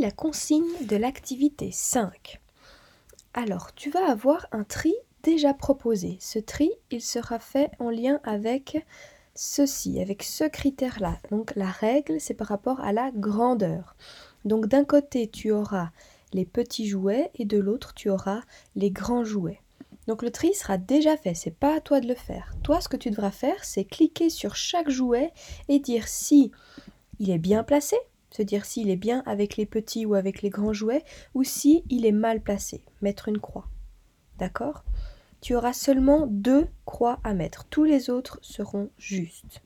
la consigne de l'activité 5. Alors, tu vas avoir un tri déjà proposé. Ce tri, il sera fait en lien avec ceci, avec ce critère-là. Donc la règle, c'est par rapport à la grandeur. Donc d'un côté, tu auras les petits jouets et de l'autre, tu auras les grands jouets. Donc le tri sera déjà fait, c'est pas à toi de le faire. Toi, ce que tu devras faire, c'est cliquer sur chaque jouet et dire si il est bien placé, se dire s'il est bien avec les petits ou avec les grands jouets, ou si il est mal placé, mettre une croix. D'accord? Tu auras seulement deux croix à mettre, tous les autres seront justes.